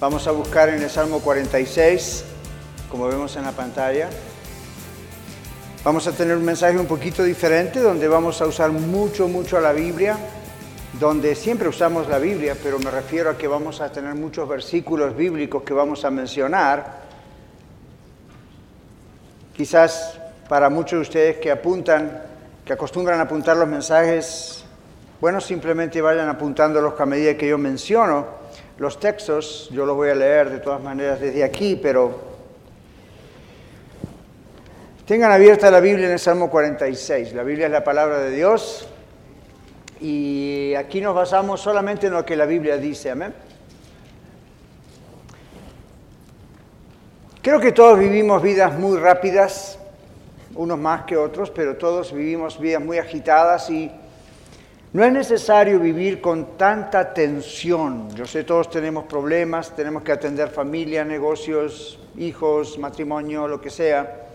vamos a buscar en el Salmo 46, como vemos en la pantalla. Vamos a tener un mensaje un poquito diferente, donde vamos a usar mucho, mucho la Biblia, donde siempre usamos la Biblia, pero me refiero a que vamos a tener muchos versículos bíblicos que vamos a mencionar. Quizás para muchos de ustedes que apuntan que acostumbran a apuntar los mensajes, bueno, simplemente vayan apuntándolos a medida que yo menciono los textos. Yo los voy a leer de todas maneras desde aquí, pero tengan abierta la Biblia en el Salmo 46. La Biblia es la palabra de Dios y aquí nos basamos solamente en lo que la Biblia dice. Amén. Creo que todos vivimos vidas muy rápidas, unos más que otros, pero todos vivimos vidas muy agitadas y no es necesario vivir con tanta tensión. Yo sé, todos tenemos problemas, tenemos que atender familia, negocios, hijos, matrimonio, lo que sea.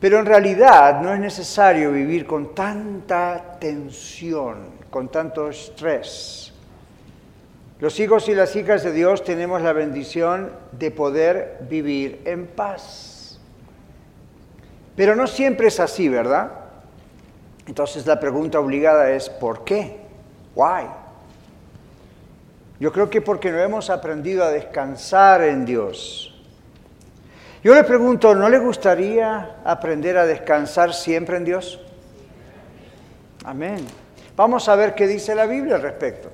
Pero en realidad no es necesario vivir con tanta tensión, con tanto estrés. Los hijos y las hijas de Dios tenemos la bendición de poder vivir en paz. Pero no siempre es así, ¿verdad? Entonces la pregunta obligada es, ¿por qué? ¿Why? Yo creo que porque no hemos aprendido a descansar en Dios. Yo le pregunto, ¿no le gustaría aprender a descansar siempre en Dios? Amén. Vamos a ver qué dice la Biblia al respecto.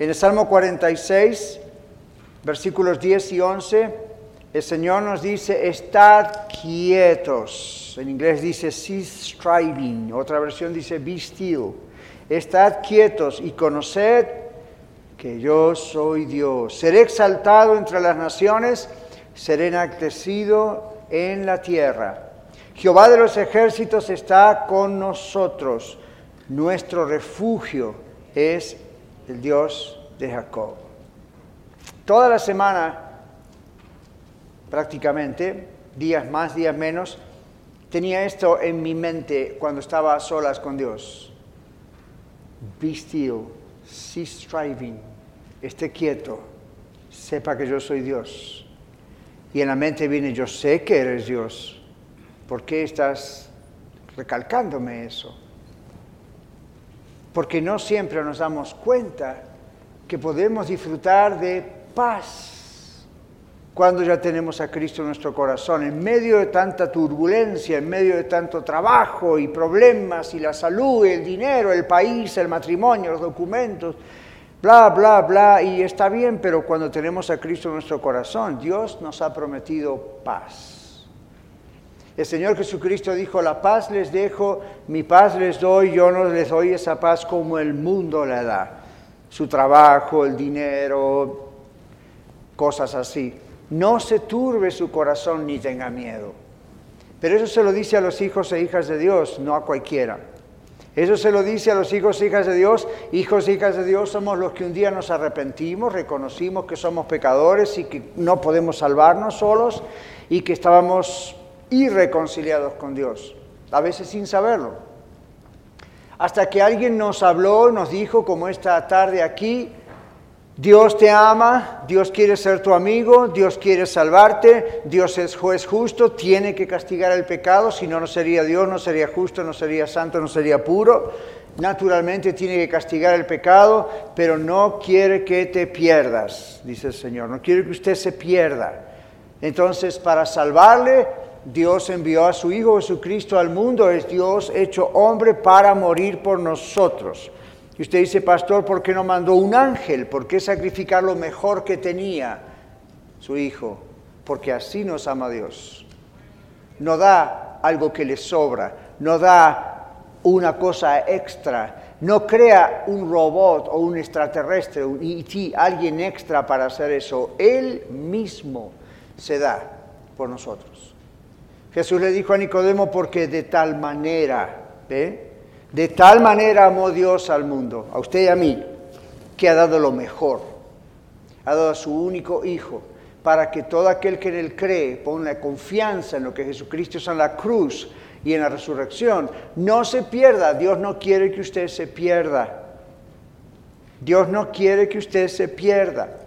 En el Salmo 46, versículos 10 y 11, el Señor nos dice, estad quietos. En inglés dice cease striving, otra versión dice be still. Estad quietos y conoced que yo soy Dios. Seré exaltado entre las naciones, seré enaltecido en la tierra. Jehová de los ejércitos está con nosotros. Nuestro refugio es el Dios de Jacob. Toda la semana prácticamente, días más, días menos, tenía esto en mi mente cuando estaba a solas con Dios. Be still, cease striving, esté quieto, sepa que yo soy Dios. Y en la mente viene, yo sé que eres Dios. ¿Por qué estás recalcándome eso? Porque no siempre nos damos cuenta que podemos disfrutar de paz cuando ya tenemos a Cristo en nuestro corazón, en medio de tanta turbulencia, en medio de tanto trabajo y problemas y la salud, el dinero, el país, el matrimonio, los documentos, bla, bla, bla, y está bien, pero cuando tenemos a Cristo en nuestro corazón, Dios nos ha prometido paz. El Señor Jesucristo dijo, la paz les dejo, mi paz les doy, yo no les doy esa paz como el mundo la da. Su trabajo, el dinero, cosas así no se turbe su corazón ni tenga miedo. Pero eso se lo dice a los hijos e hijas de Dios, no a cualquiera. Eso se lo dice a los hijos e hijas de Dios. Hijos e hijas de Dios somos los que un día nos arrepentimos, reconocimos que somos pecadores y que no podemos salvarnos solos y que estábamos irreconciliados con Dios, a veces sin saberlo. Hasta que alguien nos habló, nos dijo, como esta tarde aquí, Dios te ama, Dios quiere ser tu amigo, Dios quiere salvarte, Dios es juez justo, tiene que castigar el pecado, si no, no sería Dios, no sería justo, no sería santo, no sería puro. Naturalmente tiene que castigar el pecado, pero no quiere que te pierdas, dice el Señor, no quiere que usted se pierda. Entonces, para salvarle, Dios envió a su Hijo Jesucristo al mundo, es Dios hecho hombre para morir por nosotros. Y usted dice, pastor, ¿por qué no mandó un ángel? ¿Por qué sacrificar lo mejor que tenía su hijo? Porque así nos ama Dios. No da algo que le sobra, no da una cosa extra, No crea un robot o un extraterrestre, un ET, alguien extra para hacer eso. Él mismo se da por nosotros. Jesús le dijo a Nicodemo porque de tal manera, De tal manera amó Dios al mundo, a usted y a mí, que ha dado lo mejor. Ha dado a su único Hijo para que todo aquel que en él cree ponga confianza en lo que Jesucristo hizo en la cruz y en la resurrección, no se pierda. Dios no quiere que usted se pierda. Dios no quiere que usted se pierda.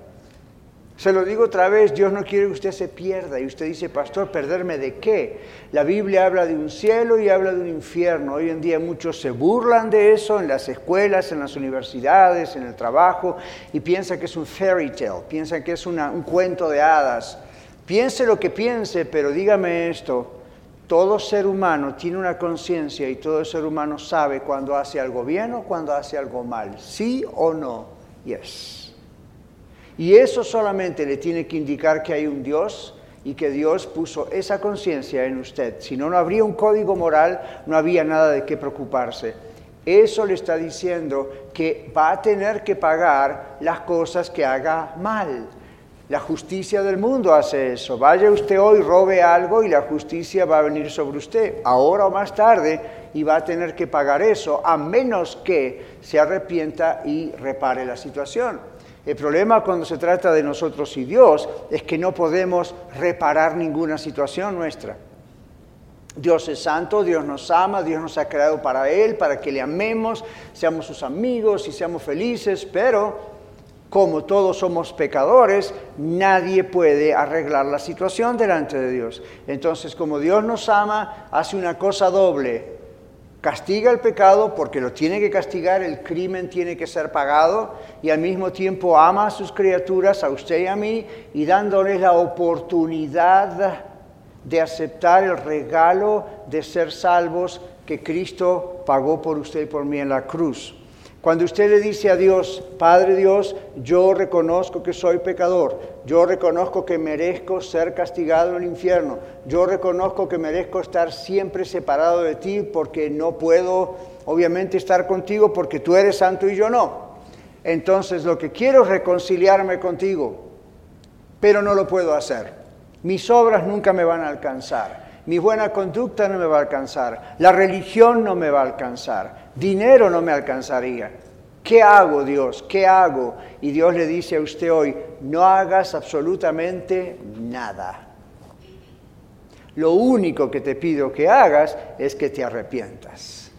Se lo digo otra vez, Dios no quiere que usted se pierda. Y usted dice, pastor, ¿perderme de qué? La Biblia habla de un cielo y habla de un infierno. Hoy en día muchos se burlan de eso en las escuelas, en las universidades, en el trabajo, y piensan que es un fairy tale, piensan que es un cuento de hadas. Piense lo que piense, pero dígame esto, todo ser humano tiene una conciencia y todo ser humano sabe cuando hace algo bien o cuando hace algo mal. ¿Sí o no? Yes. Y eso solamente le tiene que indicar que hay un Dios y que Dios puso esa conciencia en usted. Si no, no habría un código moral, no había nada de qué preocuparse. Eso le está diciendo que va a tener que pagar las cosas que haga mal. La justicia del mundo hace eso. Vaya usted hoy, robe algo y la justicia va a venir sobre usted, ahora o más tarde, y va a tener que pagar eso, a menos que se arrepienta y repare la situación. El problema cuando se trata de nosotros y Dios es que no podemos reparar ninguna situación nuestra. Dios es santo, Dios nos ama, Dios nos ha creado para Él, para que le amemos, seamos sus amigos y seamos felices, pero como todos somos pecadores, nadie puede arreglar la situación delante de Dios. Entonces, como Dios nos ama, hace una cosa doble castiga el pecado porque lo tiene que castigar, el crimen tiene que ser pagado y al mismo tiempo ama a sus criaturas, a usted y a mí, y dándoles la oportunidad de aceptar el regalo de ser salvos que Cristo pagó por usted y por mí en la cruz. Cuando usted le dice a Dios, Padre Dios, yo reconozco que soy pecador, yo reconozco que merezco ser castigado en el infierno, yo reconozco que merezco estar siempre separado de ti porque no puedo, obviamente, estar contigo porque tú eres santo y yo no. Entonces lo que quiero es reconciliarme contigo, pero no lo puedo hacer. Mis obras nunca me van a alcanzar. Mi buena conducta no me va a alcanzar. La religión no me va a alcanzar dinero no me alcanzaría. ¿Qué hago Dios? ¿Qué hago? Y Dios le dice a usted hoy, no hagas absolutamente nada. Lo único que te pido que hagas es que te arrepientas.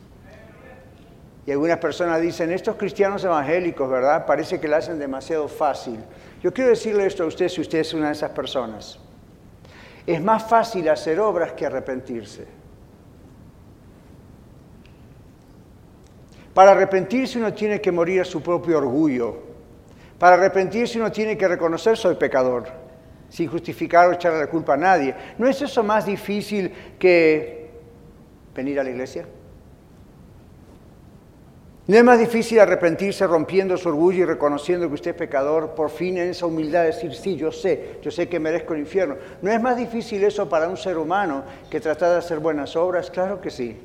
Y algunas personas dicen, estos cristianos evangélicos, ¿verdad? Parece que lo hacen demasiado fácil. Yo quiero decirle esto a usted si usted es una de esas personas. Es más fácil hacer obras que arrepentirse. Para arrepentirse uno tiene que morir a su propio orgullo. Para arrepentirse uno tiene que reconocer soy pecador, sin justificar o echarle la culpa a nadie. ¿No es eso más difícil que venir a la iglesia? ¿No es más difícil arrepentirse rompiendo su orgullo y reconociendo que usted es pecador, por fin en esa humildad decir, sí, yo sé, yo sé que merezco el infierno? ¿No es más difícil eso para un ser humano que tratar de hacer buenas obras? Claro que sí.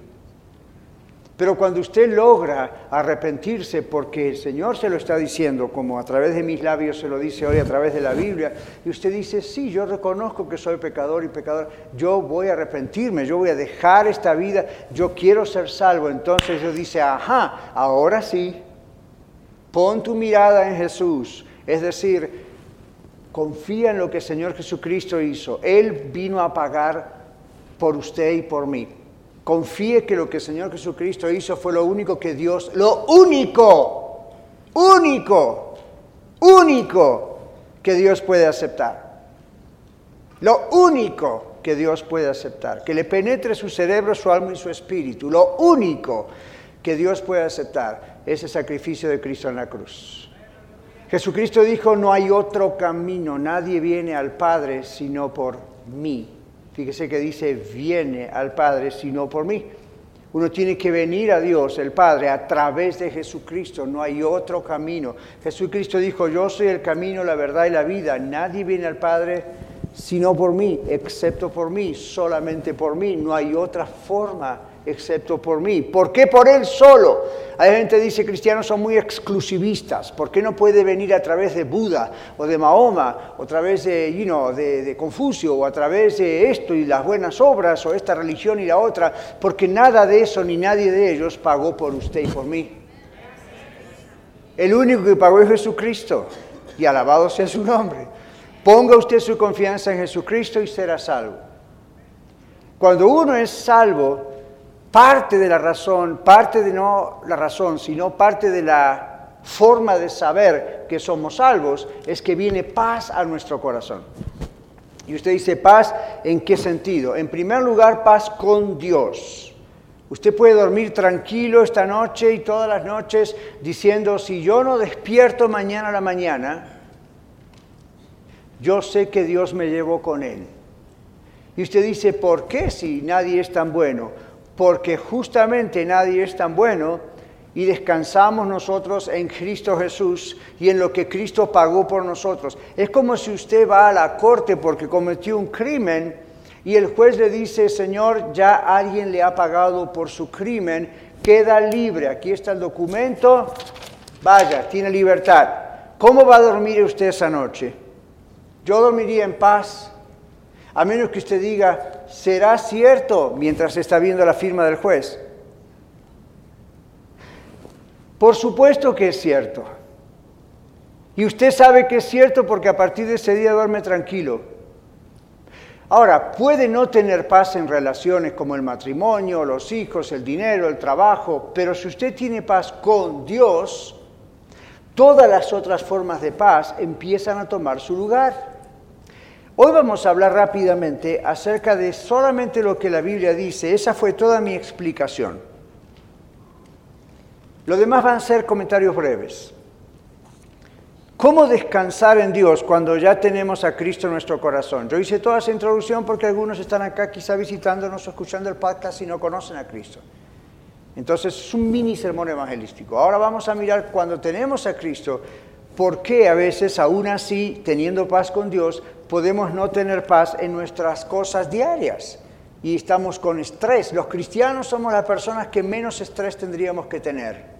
Pero cuando usted logra arrepentirse porque el Señor se lo está diciendo, como a través de mis labios se lo dice hoy a través de la Biblia, y usted dice, sí, yo reconozco que soy pecador y pecador, yo voy a arrepentirme, yo voy a dejar esta vida, yo quiero ser salvo. Entonces Dios dice, ajá, ahora sí, pon tu mirada en Jesús. Es decir, confía en lo que el Señor Jesucristo hizo. Él vino a pagar por usted y por mí. Confíe que lo que el Señor Jesucristo hizo fue lo único que Dios, lo único, único, único que Dios puede aceptar. Lo único que Dios puede aceptar, que le penetre su cerebro, su alma y su espíritu. Lo único que Dios puede aceptar es el sacrificio de Cristo en la cruz. Jesucristo dijo, no hay otro camino, nadie viene al Padre sino por mí. Fíjese que dice, viene al Padre sino por mí. Uno tiene que venir a Dios, el Padre, a través de Jesucristo. No hay otro camino. Jesucristo dijo, yo soy el camino, la verdad y la vida. Nadie viene al Padre sino por mí, excepto por mí, solamente por mí. No hay otra forma excepto por mí. ¿Por qué por Él solo? Hay gente que dice cristianos son muy exclusivistas. ¿Por qué no puede venir a través de Buda o de Mahoma o a través de, you de, de Confucio o a través de esto y las buenas obras o esta religión y la otra? Porque nada de eso ni nadie de ellos pagó por usted y por mí. El único que pagó es Jesucristo y alabado sea su nombre. Ponga usted su confianza en Jesucristo y será salvo. Cuando uno es salvo, parte de la razón, parte de no la razón, sino parte de la forma de saber que somos salvos, es que viene paz a nuestro corazón. Y usted dice paz, ¿en qué sentido? En primer lugar, paz con Dios. Usted puede dormir tranquilo esta noche y todas las noches diciendo, si yo no despierto mañana a la mañana, yo sé que Dios me llevó con Él. Y usted dice, ¿por qué si nadie es tan bueno? Porque justamente nadie es tan bueno y descansamos nosotros en Cristo Jesús y en lo que Cristo pagó por nosotros. Es como si usted va a la corte porque cometió un crimen y el juez le dice, Señor, ya alguien le ha pagado por su crimen, queda libre. Aquí está el documento, vaya, tiene libertad. ¿Cómo va a dormir usted esa noche? Yo dormiría en paz a menos que usted diga, ¿será cierto mientras está viendo la firma del juez? Por supuesto que es cierto. Y usted sabe que es cierto porque a partir de ese día duerme tranquilo. Ahora, puede no tener paz en relaciones como el matrimonio, los hijos, el dinero, el trabajo, pero si usted tiene paz con Dios, todas las otras formas de paz empiezan a tomar su lugar. Hoy vamos a hablar rápidamente acerca de solamente lo que la Biblia dice. Esa fue toda mi explicación. Lo demás van a ser comentarios breves. ¿Cómo descansar en Dios cuando ya tenemos a Cristo en nuestro corazón? Yo hice toda esa introducción porque algunos están acá quizá visitándonos o escuchando el podcast y no conocen a Cristo. Entonces es un mini sermón evangelístico. Ahora vamos a mirar cuando tenemos a Cristo, por qué a veces, aún así, teniendo paz con Dios, podemos no tener paz en nuestras cosas diarias y estamos con estrés. Los cristianos somos las personas que menos estrés tendríamos que tener.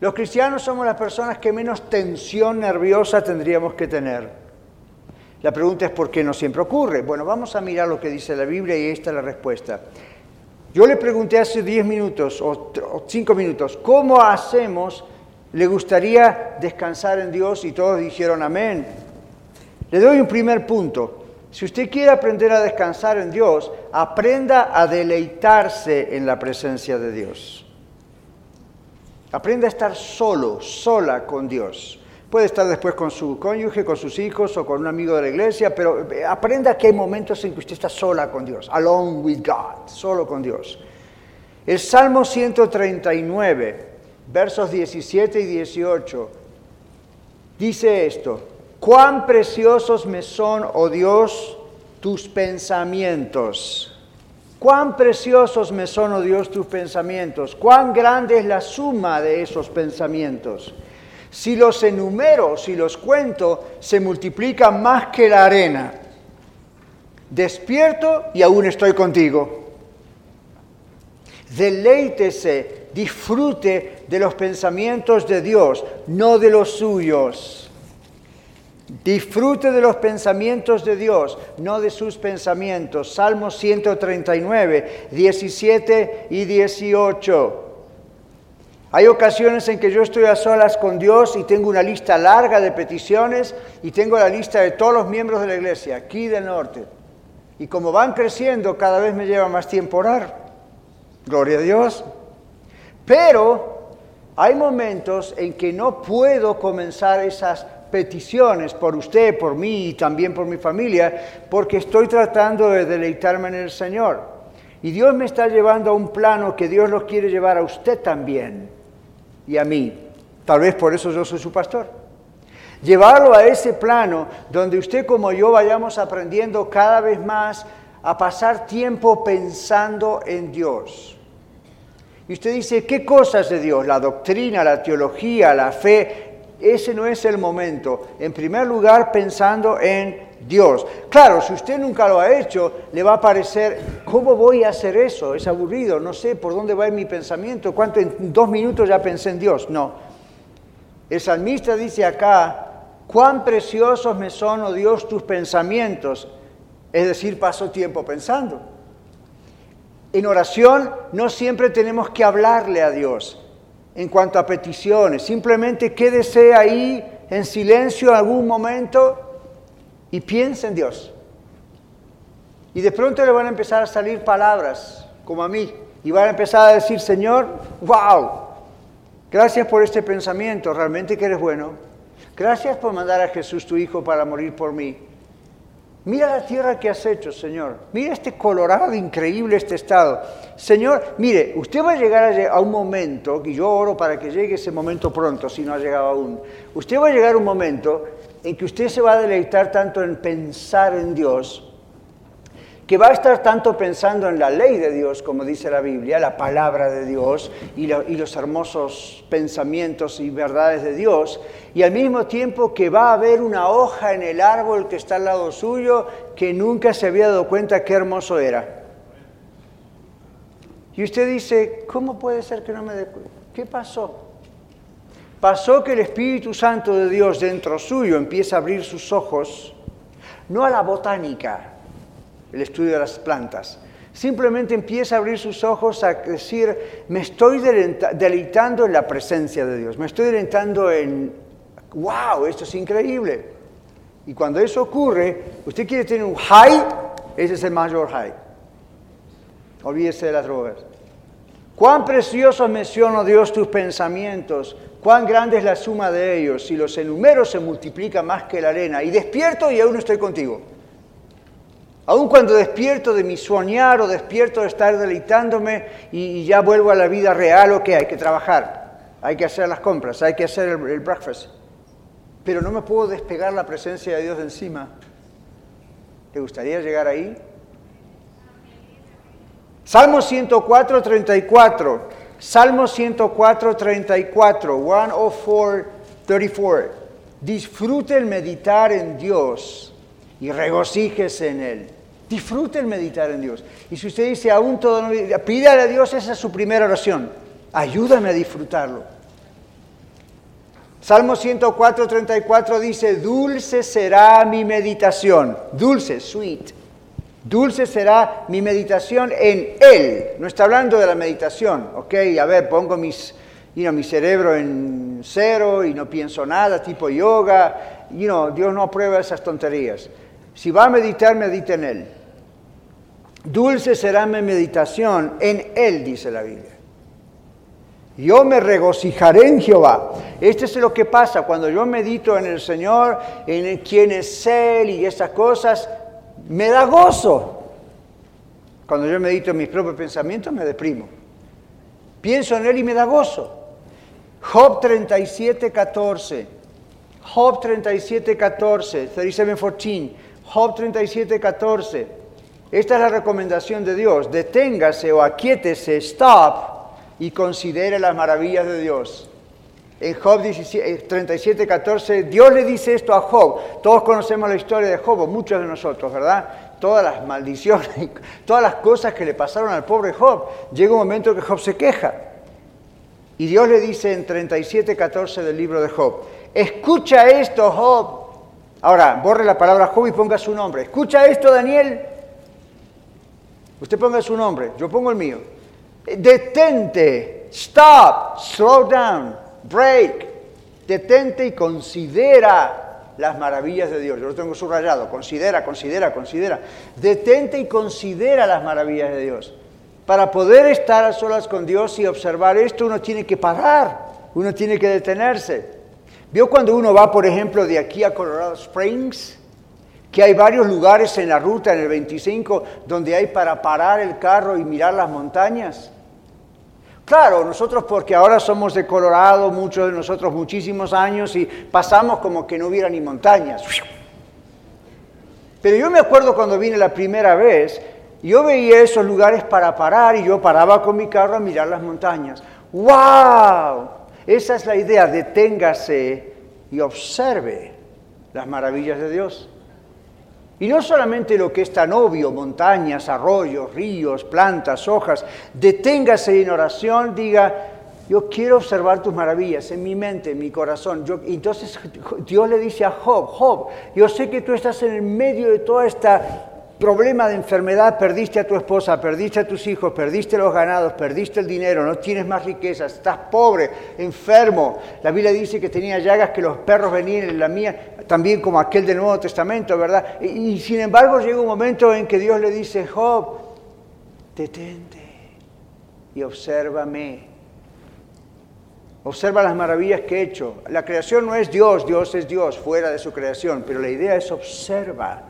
Los cristianos somos las personas que menos tensión nerviosa tendríamos que tener. La pregunta es por qué no siempre ocurre. Bueno, vamos a mirar lo que dice la Biblia y esta es la respuesta. Yo le pregunté hace 10 minutos o 5 minutos, ¿cómo hacemos? ¿Le gustaría descansar en Dios? Y todos dijeron amén. Le doy un primer punto. Si usted quiere aprender a descansar en Dios, aprenda a deleitarse en la presencia de Dios. Aprenda a estar solo, sola con Dios. Puede estar después con su cónyuge, con sus hijos o con un amigo de la iglesia, pero eh, aprenda que hay momentos en que usted está sola con Dios, alone with God, solo con Dios. El Salmo 139, versos 17 y 18, dice esto, Cuán preciosos me son, oh Dios, tus pensamientos. Cuán preciosos me son, oh Dios, tus pensamientos. Cuán grande es la suma de esos pensamientos. Si los enumero, si los cuento, se multiplican más que la arena. Despierto y aún estoy contigo. Deleítese, disfrute de los pensamientos de Dios, no de los suyos. Disfrute de los pensamientos de Dios, no de sus pensamientos. Salmos 139, 17 y 18. Hay ocasiones en que yo estoy a solas con Dios y tengo una lista larga de peticiones y tengo la lista de todos los miembros de la iglesia, aquí del norte. Y como van creciendo, cada vez me lleva más tiempo orar. Gloria a Dios. Pero hay momentos en que no puedo comenzar esas peticiones por usted, por mí y también por mi familia, porque estoy tratando de deleitarme en el Señor. Y Dios me está llevando a un plano que Dios los quiere llevar a usted también y a mí. Tal vez por eso yo soy su pastor. Llevarlo a ese plano donde usted como yo vayamos aprendiendo cada vez más a pasar tiempo pensando en Dios. Y usted dice, ¿qué cosas de Dios? La doctrina, la teología, la fe, ese no es el momento. En primer lugar, pensando en Dios. Claro, si usted nunca lo ha hecho, le va a parecer, ¿cómo voy a hacer eso? Es aburrido, no sé por dónde va mi pensamiento, cuánto en dos minutos ya pensé en Dios. No. El salmista dice acá, cuán preciosos me son, oh Dios, tus pensamientos. Es decir, paso tiempo pensando. En oración no siempre tenemos que hablarle a Dios en cuanto a peticiones. Simplemente quédese ahí en silencio algún momento y piense en Dios. Y de pronto le van a empezar a salir palabras, como a mí, y van a empezar a decir, Señor, wow, gracias por este pensamiento, realmente que eres bueno. Gracias por mandar a Jesús tu Hijo para morir por mí. Mira la tierra que has hecho, Señor. Mira este Colorado increíble, este estado. Señor, mire, usted va a llegar a, un momento, y yo oro para que llegue ese momento pronto, si no ha llegado aún. Usted va a llegar a un momento en que usted se va a deleitar tanto en pensar en Dios, que va a estar tanto pensando en la ley de Dios, como dice la Biblia, la palabra de Dios y, los hermosos pensamientos y verdades de Dios, y al mismo tiempo que va a haber una hoja en el árbol que está al lado suyo que nunca se había dado cuenta qué hermoso era. Y usted dice, ¿cómo puede ser que no me dé cuenta? ¿Qué pasó? Pasó que el Espíritu Santo de Dios dentro suyo empieza a abrir sus ojos, no a la botánica, el estudio de las plantas, simplemente empieza a abrir sus ojos a decir, me estoy deleitando en la presencia de Dios, me estoy deleitando en, wow, esto es increíble. Y cuando eso ocurre, usted quiere tener un high, ese es el mayor high. Olvídese de las drogas. Cuán preciosos menciono Dios tus pensamientos, cuán grande es la suma de ellos, si los enumero se multiplica más que la arena. Y despierto y aún estoy contigo. Aún cuando despierto de mi soñar o despierto de estar deleitándome y, ya vuelvo a la vida real, o que hay que trabajar, hay que hacer las compras, hay que hacer el, breakfast. Pero no me puedo despegar la presencia de Dios de encima. ¿Te gustaría llegar ahí? Salmo 104, 34. Salmo 104, 34. 104, 34. Disfrute el meditar en Dios y regocíjese en Él. Disfrute el meditar en Dios. Y si usted dice aún todo, no, pídale a Dios, esa es su primera oración. Ayúdame a disfrutarlo. Salmo 104, 34 dice, dulce será mi meditación. Dulce, sweet. Dulce será mi meditación en Él. No está hablando de la meditación, ¿ok? A ver, pongo mis, mi cerebro en cero y no pienso nada, tipo yoga. You know, Dios no aprueba esas tonterías. Si va a meditar, medite en Él. Dulce será mi meditación en Él, dice la Biblia. Yo me regocijaré en Jehová. Este es lo que pasa cuando yo medito en el Señor, en quién es Él y esas cosas me da gozo. Cuando yo medito en mis propios pensamientos me deprimo. Pienso en Él y me da gozo. Job 37, 14. Job 37, 14. 37, 14. Job 37, 14. Esta es la recomendación de Dios. Deténgase o aquíétese, stop, y considere las maravillas de Dios. En Job 37, 14, Dios le dice esto a Job. Todos conocemos la historia de Job, muchos de nosotros, ¿verdad? Todas las maldiciones, todas las cosas que le pasaron al pobre Job. Llega un momento que Job se queja. Y Dios le dice en 37, 14 del libro de Job, escucha esto, Job. Ahora, borre la palabra Job y ponga su nombre. Escucha esto, Daniel. Usted ponga su nombre, yo pongo el mío. Detente, stop, slow down break, detente y considera las maravillas de Dios. Yo lo tengo subrayado, considera, considera, considera. Detente y considera las maravillas de Dios. Para poder estar a solas con Dios y observar esto, uno tiene que parar, uno tiene que detenerse. ¿Vio cuando uno va, por ejemplo, de aquí a Colorado Springs? Que hay varios lugares en la ruta, en el 25, donde hay para parar el carro y mirar las montañas. Claro, nosotros porque ahora somos de Colorado, muchos de nosotros muchísimos años y pasamos como que no hubiera ni montañas. Pero yo me acuerdo cuando vine la primera vez, yo veía esos lugares para parar y yo paraba con mi carro a mirar las montañas. ¡Wow! Esa es la idea, deténgase y observe las maravillas de Dios. Y no solamente lo que es tan obvio, montañas, arroyos, ríos, plantas, hojas, deténgase en oración, diga, yo quiero observar tus maravillas en mi mente, en mi corazón. Entonces Dios le dice a Job, Job, yo sé que tú estás en el medio de toda esta problema de enfermedad, perdiste a tu esposa, perdiste a tus hijos, perdiste los ganados, perdiste el dinero, no tienes más riquezas, estás pobre, enfermo. La Biblia dice que tenía llagas que los perros venían en la mía, también como aquel del Nuevo Testamento, ¿verdad? Y, sin embargo llega un momento en que Dios le dice, Job, detente y obsérvame. Observa las maravillas que he hecho. La creación no es Dios, Dios es Dios, fuera de su creación, pero la idea es observa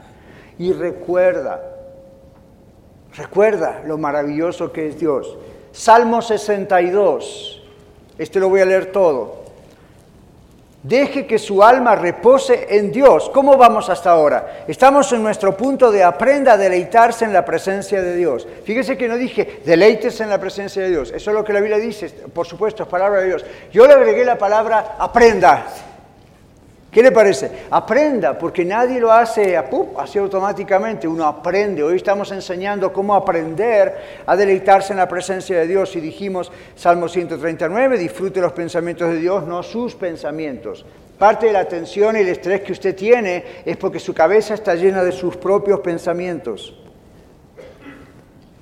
y recuerda, recuerda lo maravilloso que es Dios. Salmo 62, este lo voy a leer todo. Deje que su alma repose en Dios. ¿Cómo vamos hasta ahora? Estamos en nuestro punto de aprenda a deleitarse en la presencia de Dios. Fíjese que no dije deleites en la presencia de Dios. Eso es lo que la Biblia dice, por supuesto, es palabra de Dios. Yo le agregué la palabra aprenda. ¿Qué le parece? Aprenda, porque nadie lo hace así automáticamente, uno aprende. Hoy estamos enseñando cómo aprender a deleitarse en la presencia de Dios y dijimos, Salmo 139, disfrute los pensamientos de Dios, no sus pensamientos. Parte de la tensión y el estrés que usted tiene es porque su cabeza está llena de sus propios pensamientos.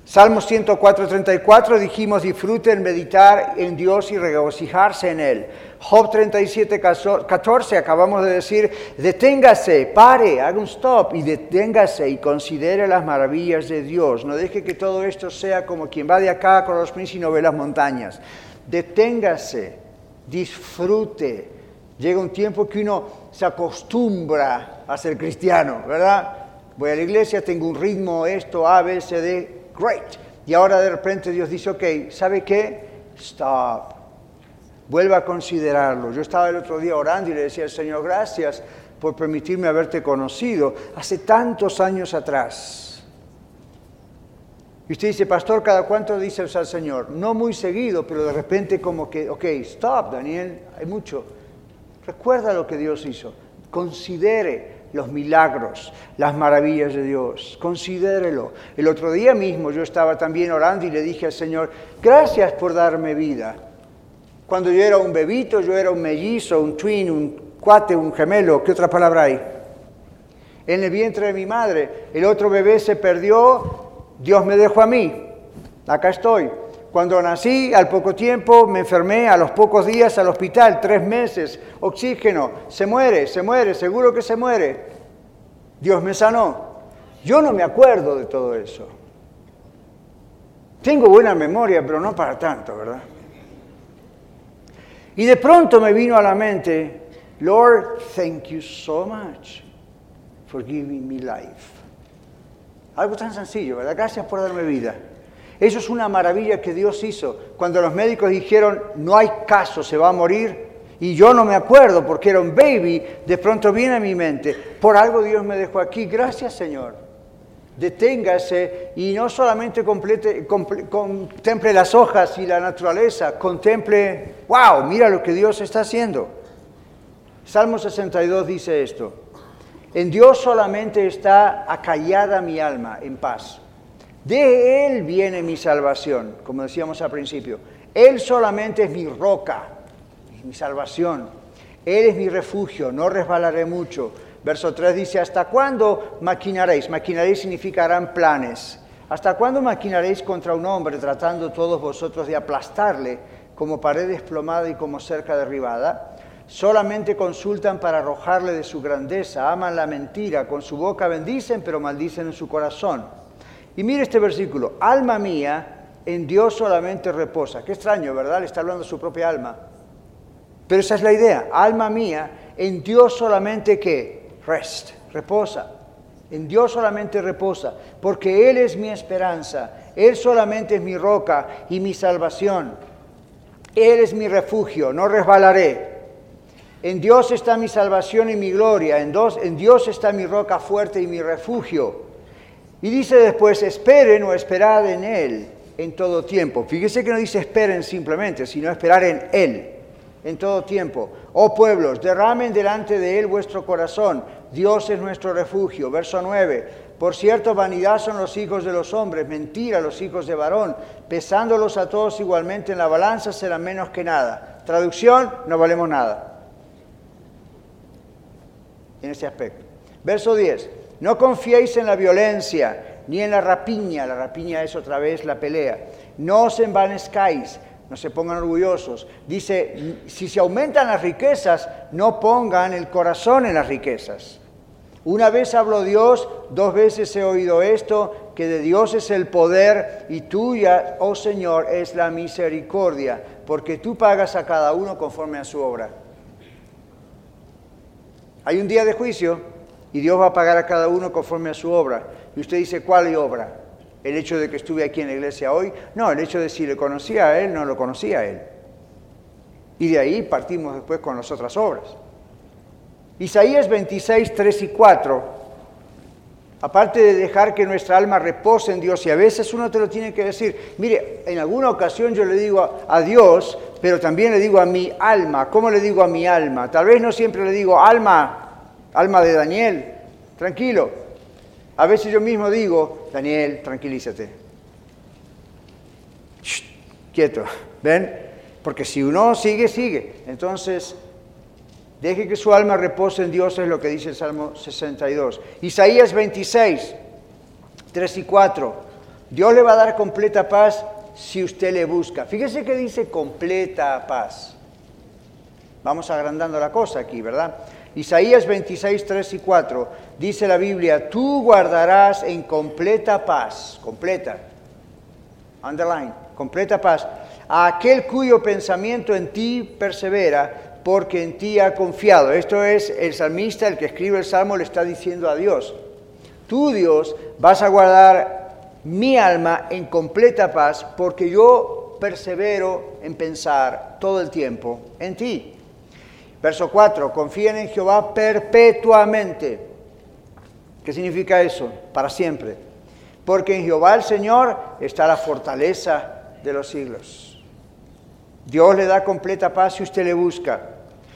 Salmo 104, 34 dijimos, disfruten meditar en Dios y regocijarse en Él. Job 37, 14 acabamos de decir, deténgase, pare, haga un stop y deténgase y considere las maravillas de Dios. No deje que todo esto sea como quien va de acá con los príncipes y no ve las montañas. Deténgase, disfrute. Llega un tiempo que uno se acostumbra a ser cristiano, ¿verdad? Voy a la iglesia, tengo un ritmo, esto, A, B, C, D, great. Y ahora de repente Dios dice, ok, ¿sabe qué? Stop Vuelva a considerarlo. Yo estaba el otro día orando y le decía al Señor, gracias por permitirme haberte conocido hace tantos años atrás. Y usted dice, pastor, ¿cada cuánto dice al Señor? No muy seguido, pero de repente como que, ok, stop, Daniel, hay mucho. Recuerda lo que Dios hizo. Considere los milagros, las maravillas de Dios. Considérelo. El otro día mismo yo estaba también orando y le dije al Señor, gracias por darme vida. Cuando yo era un bebito, yo era un mellizo, un twin, un cuate, un gemelo, ¿qué otra palabra hay? En el vientre de mi madre, el otro bebé se perdió, Dios me dejó a mí, acá estoy. Cuando nací, al poco tiempo me enfermé, a los pocos días al hospital, tres meses, oxígeno, se muere, se muere, seguro que se muere. Dios me sanó. Yo no me acuerdo de todo eso. Tengo buena memoria, pero no para tanto, ¿verdad? Y de pronto me vino a la mente, Lord, thank you so much for giving me life. Algo tan sencillo, ¿verdad? Gracias por darme vida. Eso es una maravilla que Dios hizo. Cuando los médicos dijeron, no hay caso, se va a morir, y yo no me acuerdo porque era un baby, de pronto viene a mi mente, por algo Dios me dejó aquí, gracias Señor deténgase y no solamente contemple las hojas y la naturaleza, contemple, wow, mira lo que Dios está haciendo. Salmo 62 dice esto, en Dios solamente está acallada mi alma en paz. De Él viene mi salvación, como decíamos al principio. Él solamente es mi roca, mi salvación. Él es mi refugio, no resbalaré mucho. Verso 3 dice, ¿hasta cuándo maquinaréis? Maquinaréis significarán planes. ¿Hasta cuándo maquinaréis contra un hombre tratando todos vosotros de aplastarle como pared desplomada y como cerca derribada? Solamente consultan para arrojarle de su grandeza, aman la mentira, con su boca bendicen, pero maldicen en su corazón. Y mire este versículo, alma mía, en Dios solamente reposa. Qué extraño, ¿verdad? Le está hablando a su propia alma. Pero esa es la idea, alma mía, en Dios solamente que rest, reposa. En Dios solamente reposa, porque Él es mi esperanza, Él solamente es mi roca y mi salvación. Él es mi refugio, no resbalaré. En Dios está mi salvación y mi gloria, en Dios, en Dios está mi roca fuerte y mi refugio. Y dice después, esperen o esperad en Él en todo tiempo. Fíjese que no dice esperen simplemente, sino esperar en Él en todo tiempo. Oh pueblos, derramen delante de Él vuestro corazón. Dios es nuestro refugio. Verso 9. Por cierto, vanidad son los hijos de los hombres, mentira los hijos de varón. Pesándolos a todos igualmente en la balanza será menos que nada. Traducción, no valemos nada. En ese aspecto. Verso 10. No confiéis en la violencia ni en la rapiña. La rapiña es otra vez la pelea. No os envanezcáis no se pongan orgullosos. Dice, si se aumentan las riquezas, no pongan el corazón en las riquezas. Una vez habló Dios, dos veces he oído esto, que de Dios es el poder y tuya, oh Señor, es la misericordia, porque tú pagas a cada uno conforme a su obra. Hay un día de juicio y Dios va a pagar a cada uno conforme a su obra. Y usted dice, ¿cuál obra? ¿El hecho de que estuve aquí en la iglesia hoy? No, el hecho de si le conocía a Él, no lo conocía a Él. Y de ahí partimos después con las otras obras. Isaías 26, 3 y 4, aparte de dejar que nuestra alma repose en Dios, y a veces uno te lo tiene que decir, mire, en alguna ocasión yo le digo a Dios, pero también le digo a mi alma, ¿cómo le digo a mi alma? Tal vez no siempre le digo, alma, alma de Daniel, tranquilo. A veces yo mismo digo, Daniel, tranquilízate. quieto, ¿ven? Porque si uno sigue, sigue. Entonces, Deje que su alma repose en Dios, es lo que dice el Salmo 62. Isaías 26, 3 y 4. Dios le va a dar completa paz si usted le busca. Fíjese que dice completa paz. Vamos agrandando la cosa aquí, ¿verdad? Isaías 26, 3 y 4. Dice la Biblia, tú guardarás en completa paz, completa, underline, completa paz, a aquel cuyo pensamiento en ti persevera porque en ti ha confiado. Esto es el salmista, el que escribe el salmo, le está diciendo a Dios. Tú, Dios, vas a guardar mi alma en completa paz porque yo persevero en pensar todo el tiempo en ti. Verso 4, confíen en Jehová perpetuamente. ¿Qué significa eso? Para siempre. Porque en Jehová el Señor está la fortaleza de los siglos. Dios le da completa paz si usted le busca.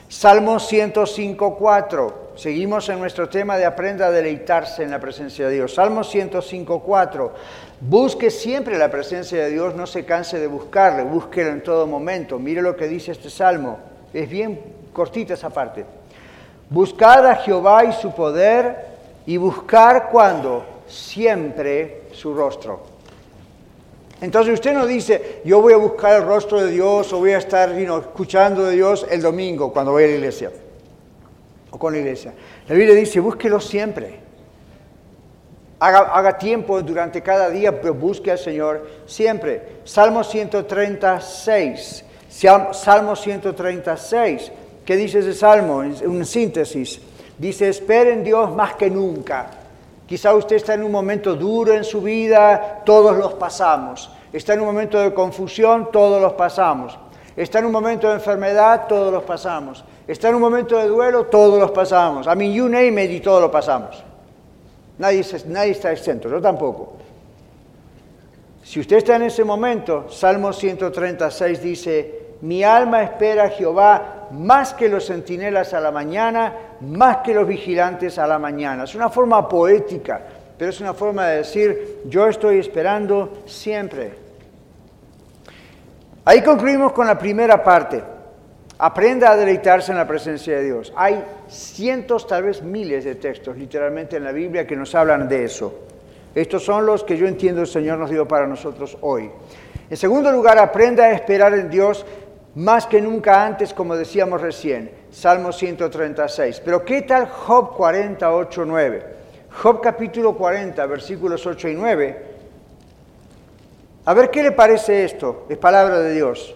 Salmo 105.4. Seguimos en nuestro tema de aprenda a deleitarse en la presencia de Dios. Salmo 105.4. Busque siempre la presencia de Dios, no se canse de buscarle, búsquelo en todo momento. Mire lo que dice este salmo. Es bien cortita esa parte. Buscar a Jehová y su poder y buscar cuando siempre su rostro. Entonces usted no dice, yo voy a buscar el rostro de Dios o voy a estar escuchando de Dios el domingo cuando voy a la iglesia o con la iglesia. La Biblia dice, búsquelo siempre. Haga, haga tiempo durante cada día, pero busque al Señor siempre. Salmo 136. Salmo 136. ¿Qué dice ese salmo? En una síntesis. Dice, esperen Dios más que nunca Quizá usted está en un momento duro en su vida, todos los pasamos. Está en un momento de confusión, todos los pasamos. Está en un momento de enfermedad, todos los pasamos. Está en un momento de duelo, todos los pasamos. A mí, you name it, y todos lo pasamos. Nadie, nadie está exento, yo tampoco. Si usted está en ese momento, Salmo 136 dice, mi alma espera a Jehová más que los centinelas a la mañana, más que los vigilantes a la mañana. Es una forma poética, pero es una forma de decir, yo estoy esperando siempre. Ahí concluimos con la primera parte. Aprenda a deleitarse en la presencia de Dios. Hay cientos, tal vez miles de textos literalmente en la Biblia que nos hablan de eso. Estos son los que yo entiendo el Señor nos dio para nosotros hoy. En segundo lugar, aprenda a esperar en Dios más que nunca antes, como decíamos recién, Salmo 136. Pero ¿qué tal Job 48, 9? Job capítulo 40, versículos 8 y 9. A ver qué le parece esto, es palabra de Dios.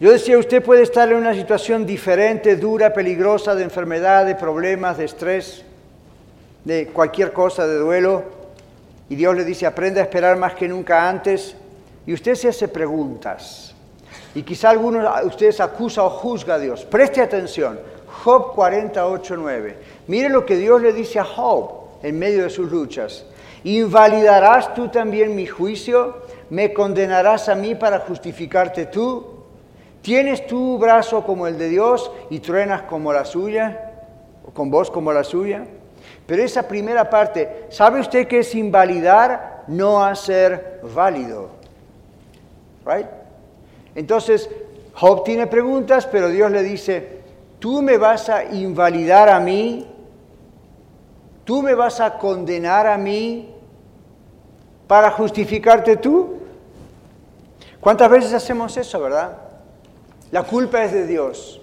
Yo decía, usted puede estar en una situación diferente, dura, peligrosa, de enfermedad, de problemas, de estrés, de cualquier cosa, de duelo, y Dios le dice, aprenda a esperar más que nunca antes, y usted se hace preguntas. Y quizá algunos de ustedes acusa o juzga a Dios. Preste atención. Job 48, 9. Mire lo que Dios le dice a Job en medio de sus luchas. ¿Invalidarás tú también mi juicio? ¿Me condenarás a mí para justificarte tú? ¿Tienes tu brazo como el de Dios y truenas como la suya? ¿O con voz como la suya? Pero esa primera parte, ¿sabe usted que es invalidar no hacer válido? Right? Entonces, Job tiene preguntas, pero Dios le dice, tú me vas a invalidar a mí, tú me vas a condenar a mí para justificarte tú. ¿Cuántas veces hacemos eso, verdad? La culpa es de Dios.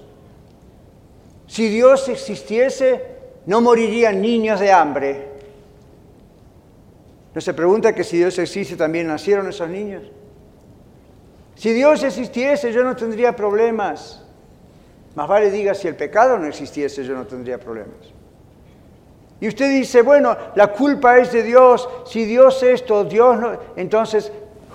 Si Dios existiese, no morirían niños de hambre. ¿No se pregunta que si Dios existe también nacieron esos niños? Si Dios existiese, yo no tendría problemas. Más vale diga, si el pecado no existiese, yo no tendría problemas. Y usted dice, bueno, la culpa es de Dios, si Dios esto, Dios no... Entonces,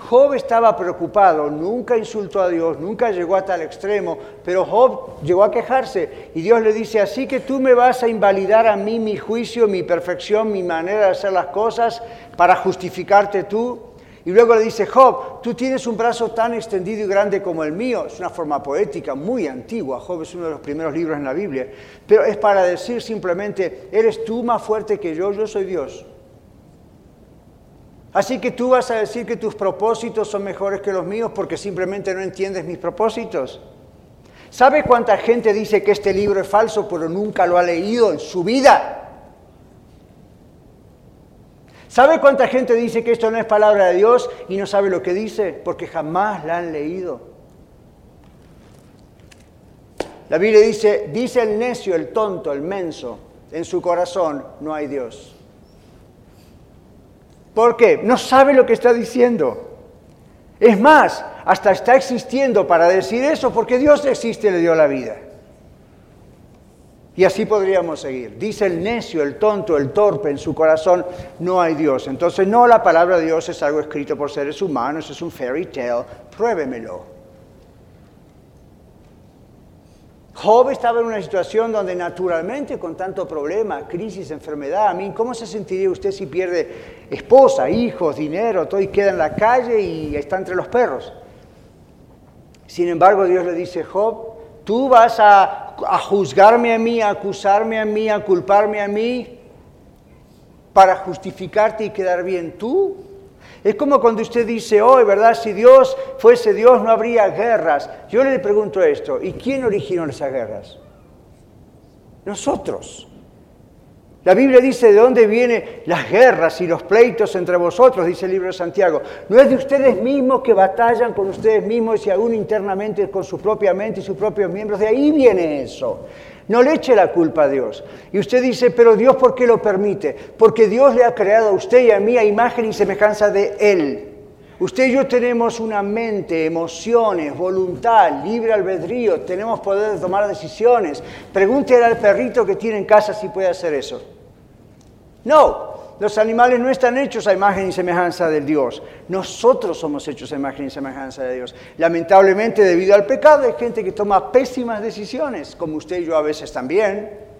Job estaba preocupado, nunca insultó a Dios, nunca llegó a tal extremo, pero Job llegó a quejarse y Dios le dice, así que tú me vas a invalidar a mí mi juicio, mi perfección, mi manera de hacer las cosas para justificarte tú. Y luego le dice, Job, tú tienes un brazo tan extendido y grande como el mío. Es una forma poética muy antigua. Job es uno de los primeros libros en la Biblia. Pero es para decir simplemente, eres tú más fuerte que yo, yo soy Dios. Así que tú vas a decir que tus propósitos son mejores que los míos porque simplemente no entiendes mis propósitos. ¿Sabe cuánta gente dice que este libro es falso pero nunca lo ha leído en su vida? ¿Sabe cuánta gente dice que esto no es palabra de Dios y no sabe lo que dice? Porque jamás la han leído. La Biblia dice, dice el necio, el tonto, el menso, en su corazón no hay Dios. ¿Por qué? No sabe lo que está diciendo. Es más, hasta está existiendo para decir eso porque Dios existe y le dio la vida. Y así podríamos seguir. Dice el necio, el tonto, el torpe en su corazón, no hay Dios. Entonces no, la palabra de Dios es algo escrito por seres humanos, es un fairy tale, pruébemelo. Job estaba en una situación donde naturalmente con tanto problema, crisis, enfermedad, a mí, ¿cómo se sentiría usted si pierde esposa, hijos, dinero, todo y queda en la calle y está entre los perros? Sin embargo, Dios le dice, Job, tú vas a, a juzgarme a mí, a acusarme a mí, a culparme a mí para justificarte y quedar bien tú. Es como cuando usted dice hoy, ¿verdad? Si Dios fuese Dios no habría guerras. Yo le pregunto esto, ¿y quién originó esas guerras? Nosotros. La Biblia dice de dónde vienen las guerras y los pleitos entre vosotros, dice el libro de Santiago. No es de ustedes mismos que batallan con ustedes mismos y aún internamente con su propia mente y sus propios miembros. De ahí viene eso. No le eche la culpa a Dios. Y usted dice, pero Dios, ¿por qué lo permite? Porque Dios le ha creado a usted y a mí a imagen y semejanza de Él. Usted y yo tenemos una mente, emociones, voluntad, libre albedrío, tenemos poder de tomar decisiones. Pregúntele al perrito que tiene en casa si puede hacer eso. No, los animales no están hechos a imagen y semejanza de Dios. Nosotros somos hechos a imagen y semejanza de Dios. Lamentablemente, debido al pecado, hay gente que toma pésimas decisiones, como usted y yo a veces también.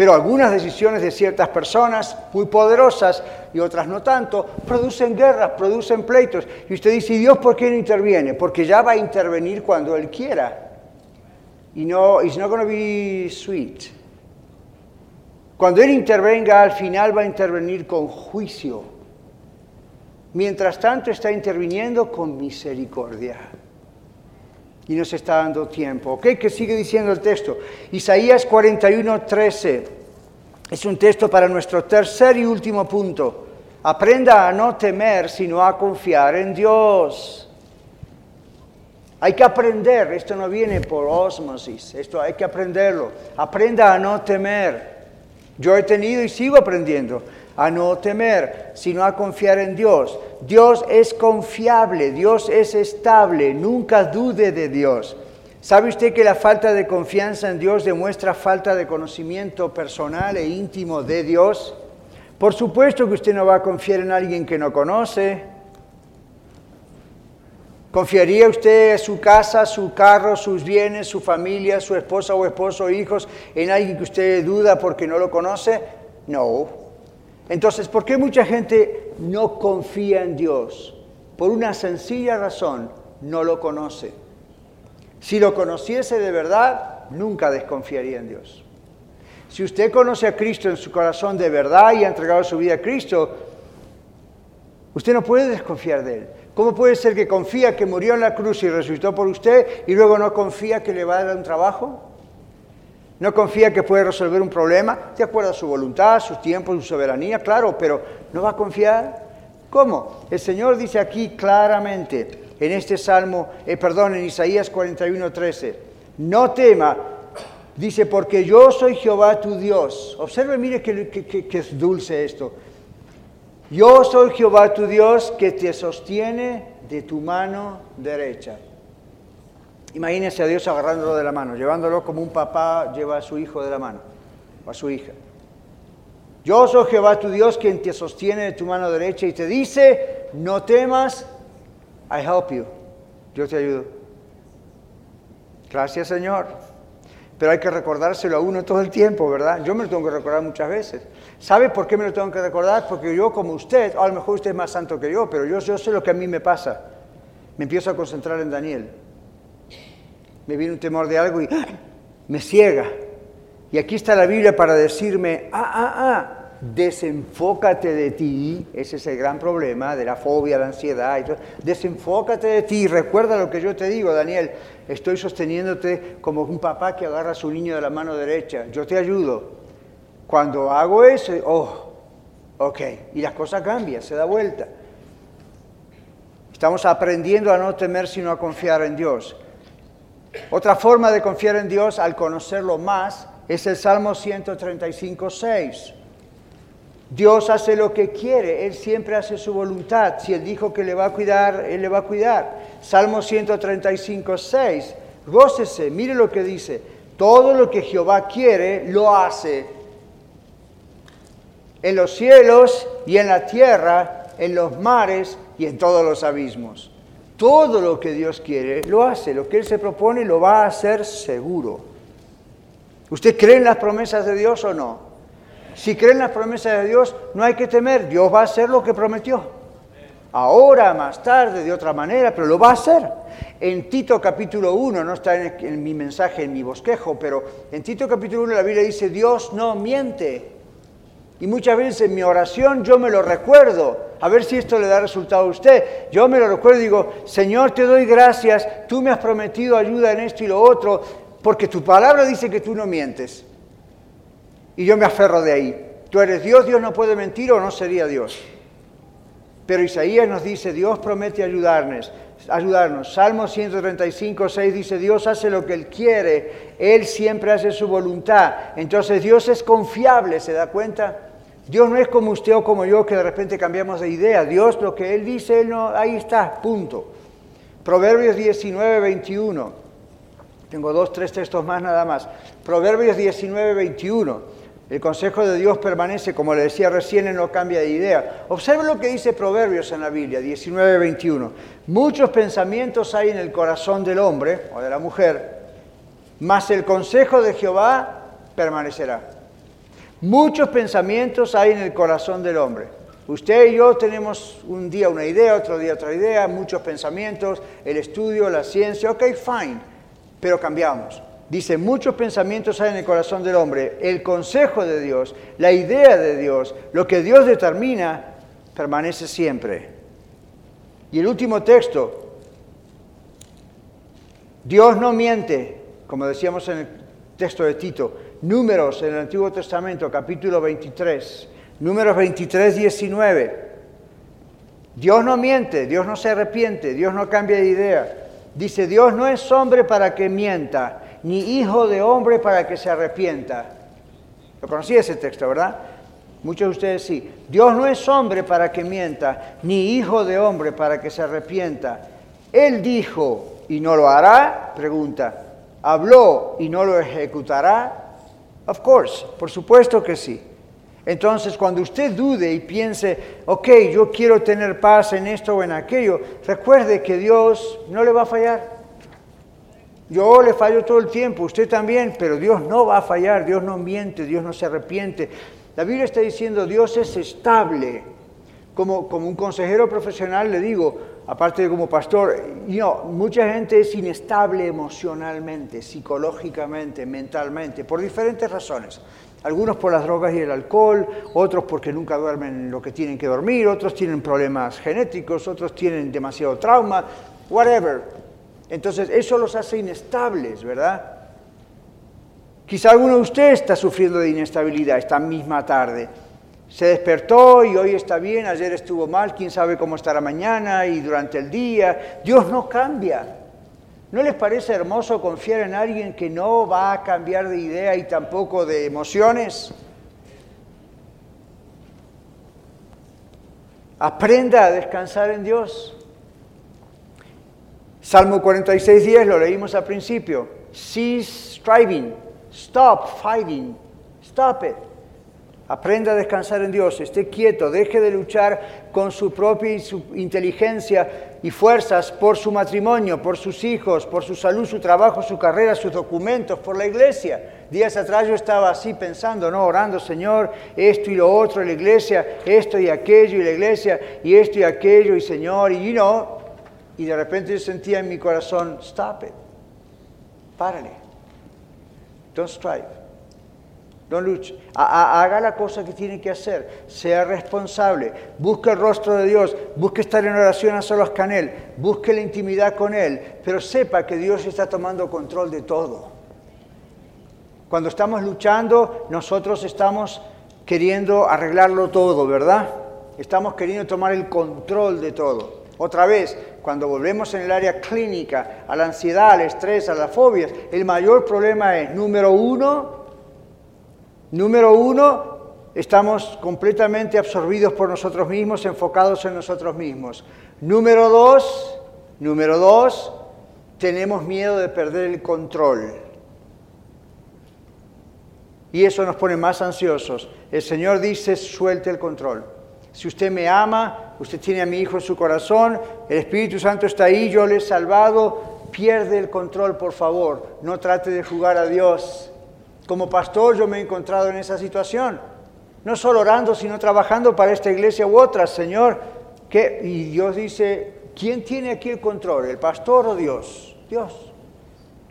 Pero algunas decisiones de ciertas personas, muy poderosas y otras no tanto, producen guerras, producen pleitos. Y usted dice, ¿y Dios por qué no interviene? Porque ya va a intervenir cuando Él quiera. Y no, it's not going to be sweet. Cuando Él intervenga, al final va a intervenir con juicio. Mientras tanto está interviniendo con misericordia. Y nos está dando tiempo. ¿Ok? ¿Qué sigue diciendo el texto? Isaías 41, 13. Es un texto para nuestro tercer y último punto. Aprenda a no temer, sino a confiar en Dios. Hay que aprender, esto no viene por osmosis, esto hay que aprenderlo. Aprenda a no temer. Yo he tenido y sigo aprendiendo a no temer, sino a confiar en Dios. Dios es confiable, Dios es estable, nunca dude de Dios. ¿Sabe usted que la falta de confianza en Dios demuestra falta de conocimiento personal e íntimo de Dios? Por supuesto que usted no va a confiar en alguien que no conoce. ¿Confiaría usted su casa, su carro, sus bienes, su familia, su esposa o esposo hijos en alguien que usted duda porque no lo conoce? No. Entonces, ¿por qué mucha gente no confía en Dios? Por una sencilla razón, no lo conoce. Si lo conociese de verdad, nunca desconfiaría en Dios. Si usted conoce a Cristo en su corazón de verdad y ha entregado su vida a Cristo, usted no puede desconfiar de Él. ¿Cómo puede ser que confía que murió en la cruz y resucitó por usted y luego no confía que le va a dar un trabajo? ¿No confía que puede resolver un problema? De acuerdo a su voluntad, sus tiempos, su soberanía, claro, pero ¿no va a confiar? ¿Cómo? El Señor dice aquí claramente en este salmo, eh, perdón, en Isaías 41, 13, no tema, dice, porque yo soy Jehová tu Dios. Observe, mire que, es dulce esto. Yo soy Jehová tu Dios que te sostiene de tu mano derecha. Imagínese a Dios agarrándolo de la mano, llevándolo como un papá lleva a su hijo de la mano, o a su hija. Yo soy Jehová tu Dios quien te sostiene de tu mano derecha y te dice, no temas, I help you. Yo te ayudo. Gracias Señor. Pero hay que recordárselo a uno todo el tiempo, ¿verdad? Yo me lo tengo que recordar muchas veces. ¿Sabe por qué me lo tengo que recordar? Porque yo como usted, a lo mejor usted es más santo que yo, pero yo, yo sé lo que a mí me pasa. Me empiezo a concentrar en Daniel. Me viene un temor de algo y me ciega. Y aquí está la Biblia para decirme, ah, ah, ah, desenfócate de ti, ese es el gran problema de la fobia, la ansiedad, desenfócate de ti, recuerda lo que yo te digo, Daniel, estoy sosteniéndote como un papá que agarra a su niño de la mano derecha, yo te ayudo. Cuando hago eso, oh, ok, y las cosas cambian, se da vuelta. Estamos aprendiendo a no temer sino a confiar en Dios. Otra forma de confiar en Dios al conocerlo más es el Salmo 135, 6. Dios hace lo que quiere, Él siempre hace su voluntad. Si Él dijo que le va a cuidar, Él le va a cuidar. Salmo 135, 6. Gócese, mire lo que dice. Todo lo que Jehová quiere, lo hace. En los cielos y en la tierra, en los mares y en todos los abismos. Todo lo que Dios quiere, lo hace. Lo que Él se propone, lo va a hacer seguro. ¿Usted cree en las promesas de Dios o no? Si cree en las promesas de Dios, no hay que temer, Dios va a hacer lo que prometió. Ahora, más tarde, de otra manera, pero lo va a hacer. En Tito capítulo 1, no está en, mi mensaje, en mi bosquejo, pero en Tito capítulo 1 la Biblia dice, Dios no miente. Y muchas veces en mi oración yo me lo recuerdo, a ver si esto le da resultado a usted. Yo me lo recuerdo y digo, Señor, te doy gracias, tú me has prometido ayuda en esto y lo otro, porque tu palabra dice que tú no mientes. Y yo me aferro de ahí. Tú eres Dios, Dios no puede mentir o no sería Dios. Pero Isaías nos dice, Dios promete ayudarnos. ayudarnos. Salmo 135, 6 dice, Dios hace lo que Él quiere, Él siempre hace su voluntad. Entonces Dios es confiable, ¿se da cuenta? Dios no es como usted o como yo que de repente cambiamos de idea. Dios lo que Él dice, Él no, ahí está, punto. Proverbios 19, 21. Tengo dos, tres textos más nada más. Proverbios 19, 21. El consejo de Dios permanece, como le decía recién, y no cambia de idea. Observe lo que dice Proverbios en la Biblia, 19, 21. Muchos pensamientos hay en el corazón del hombre o de la mujer, mas el consejo de Jehová permanecerá. Muchos pensamientos hay en el corazón del hombre. Usted y yo tenemos un día una idea, otro día otra idea, muchos pensamientos, el estudio, la ciencia, ok, fine, pero cambiamos. Dice, muchos pensamientos hay en el corazón del hombre. El consejo de Dios, la idea de Dios, lo que Dios determina, permanece siempre. Y el último texto, Dios no miente, como decíamos en el texto de Tito, números en el Antiguo Testamento, capítulo 23, números 23, 19. Dios no miente, Dios no se arrepiente, Dios no cambia de idea. Dice, Dios no es hombre para que mienta, ni hijo de hombre para que se arrepienta. Lo conocí ese texto, ¿verdad? Muchos de ustedes sí. Dios no es hombre para que mienta, ni hijo de hombre para que se arrepienta. Él dijo y no lo hará, pregunta. ¿Habló y no lo ejecutará? Of course, por supuesto que sí. Entonces, cuando usted dude y piense, ok, yo quiero tener paz en esto o en aquello, recuerde que Dios no le va a fallar. Yo le fallo todo el tiempo, usted también, pero Dios no va a fallar, Dios no miente, Dios no se arrepiente. La Biblia está diciendo, Dios es estable. Como, como un consejero profesional le digo, aparte de como pastor, mucha gente es inestable emocionalmente, psicológicamente, mentalmente, por diferentes razones. Algunos por las drogas y el alcohol, otros porque nunca duermen lo que tienen que dormir, otros tienen problemas genéticos, otros tienen demasiado trauma, whatever. Entonces eso los hace inestables, ¿verdad? Quizá alguno de ustedes está sufriendo de inestabilidad esta misma tarde. Se despertó y hoy está bien, ayer estuvo mal, quién sabe cómo estará mañana y durante el día. Dios no cambia. ¿No les parece hermoso confiar en alguien que no va a cambiar de idea y tampoco de emociones? Aprenda a descansar en Dios. Salmo 46, 10, lo leímos al principio. Cease striving, stop fighting, stop it. Aprenda a descansar en Dios, esté quieto, deje de luchar con su propia inteligencia y fuerzas por su matrimonio, por sus hijos, por su salud, su trabajo, su carrera, sus documentos, por la iglesia. Días atrás yo estaba así pensando, ¿no? Orando, Señor, esto y lo otro, la iglesia, esto y aquello, y la iglesia, y esto y aquello, y Señor, y you know, y de repente yo sentía en mi corazón, stop it, párale, don't strive. No luche. Haga la cosa que tiene que hacer. Sea responsable. Busque el rostro de Dios. Busque estar en oración a solos con Él. Busque la intimidad con Él. Pero sepa que Dios está tomando control de todo. Cuando estamos luchando, nosotros estamos queriendo arreglarlo todo, ¿verdad? Estamos queriendo tomar el control de todo. Otra vez, cuando volvemos en el área clínica, a la ansiedad, al estrés, a las fobias, el mayor problema es, número uno, Número uno, estamos completamente absorbidos por nosotros mismos, enfocados en nosotros mismos. Número dos, número dos, tenemos miedo de perder el control. Y eso nos pone más ansiosos. El Señor dice, suelte el control. Si usted me ama, usted tiene a mi Hijo en su corazón, el Espíritu Santo está ahí, yo le he salvado, pierde el control, por favor. No trate de jugar a Dios como pastor yo me he encontrado en esa situación. No solo orando, sino trabajando para esta iglesia u otra, Señor. Y Dios dice, ¿quién tiene aquí el control? ¿El pastor o Dios? Dios.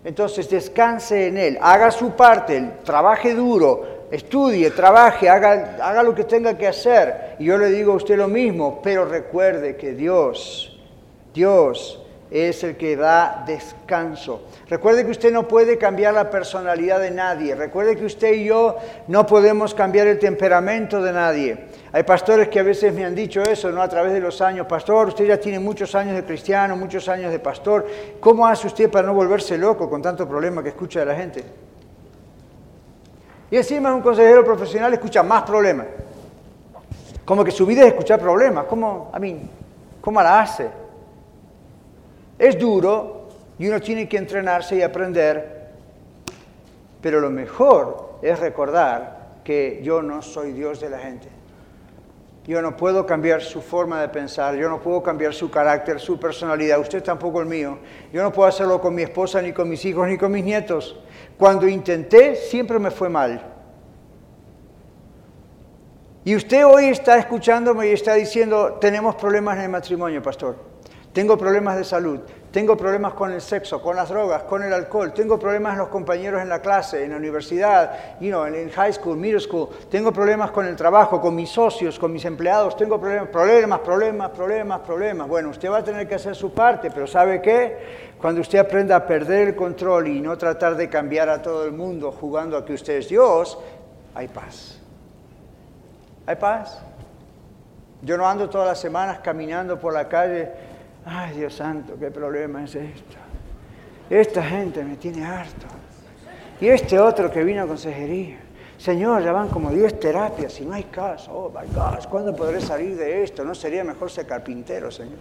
Entonces descanse en Él, haga su parte, trabaje duro, estudie, trabaje, haga, haga lo que tenga que hacer. Y yo le digo a usted lo mismo, pero recuerde que Dios, Dios es el que da descanso. Recuerde que usted no puede cambiar la personalidad de nadie. Recuerde que usted y yo no podemos cambiar el temperamento de nadie. Hay pastores que a veces me han dicho eso, ¿no? A través de los años, pastor, usted ya tiene muchos años de cristiano, muchos años de pastor. ¿Cómo hace usted para no volverse loco con tanto problema que escucha de la gente? Y encima un consejero profesional escucha más problemas. Como que su vida es escuchar problemas. ¿Cómo, a mí, cómo la hace? Es duro y uno tiene que entrenarse y aprender, pero lo mejor es recordar que yo no soy Dios de la gente. Yo no puedo cambiar su forma de pensar, yo no puedo cambiar su carácter, su personalidad, usted tampoco el mío. Yo no puedo hacerlo con mi esposa, ni con mis hijos, ni con mis nietos. Cuando intenté, siempre me fue mal. Y usted hoy está escuchándome y está diciendo, tenemos problemas en el matrimonio, pastor. Tengo problemas de salud, tengo problemas con el sexo, con las drogas, con el alcohol, tengo problemas en los compañeros en la clase, en la universidad, you know, en high school, middle school, tengo problemas con el trabajo, con mis socios, con mis empleados, tengo problemas, problemas, problemas, problemas, problemas. Bueno, usted va a tener que hacer su parte, pero ¿sabe qué? Cuando usted aprenda a perder el control y no tratar de cambiar a todo el mundo jugando a que usted es Dios, hay paz. Hay paz. Yo no ando todas las semanas caminando por la calle Ay, Dios santo, qué problema es esto. Esta gente me tiene harto. Y este otro que vino a consejería. Señor, ya van como 10 terapias y no hay caso. Oh, my gosh, ¿cuándo podré salir de esto? ¿No sería mejor ser carpintero, Señor?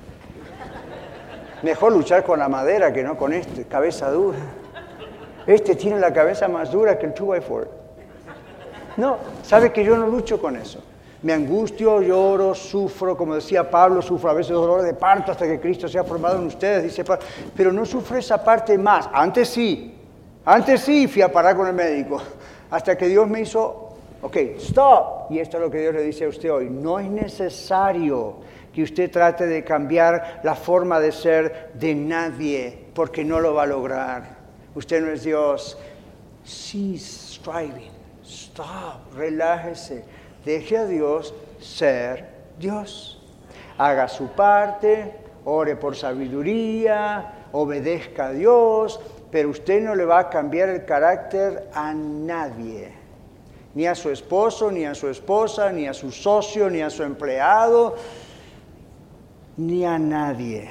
Mejor luchar con la madera que no con este, cabeza dura. Este tiene la cabeza más dura que el 2x4. No, sabe que yo no lucho con eso. Me angustio, lloro, sufro, como decía Pablo, sufro a veces dolor de parto hasta que Cristo sea formado en ustedes, dice. Pero no sufro esa parte más. Antes sí, antes sí fui a parar con el médico, hasta que Dios me hizo, ok, stop. Y esto es lo que Dios le dice a usted hoy. No es necesario que usted trate de cambiar la forma de ser de nadie, porque no lo va a lograr. Usted no es Dios. Cease striving. Stop. Relájese. Deje a Dios ser Dios. Haga su parte, ore por sabiduría, obedezca a Dios, pero usted no le va a cambiar el carácter a nadie, ni a su esposo, ni a su esposa, ni a su socio, ni a su empleado, ni a nadie.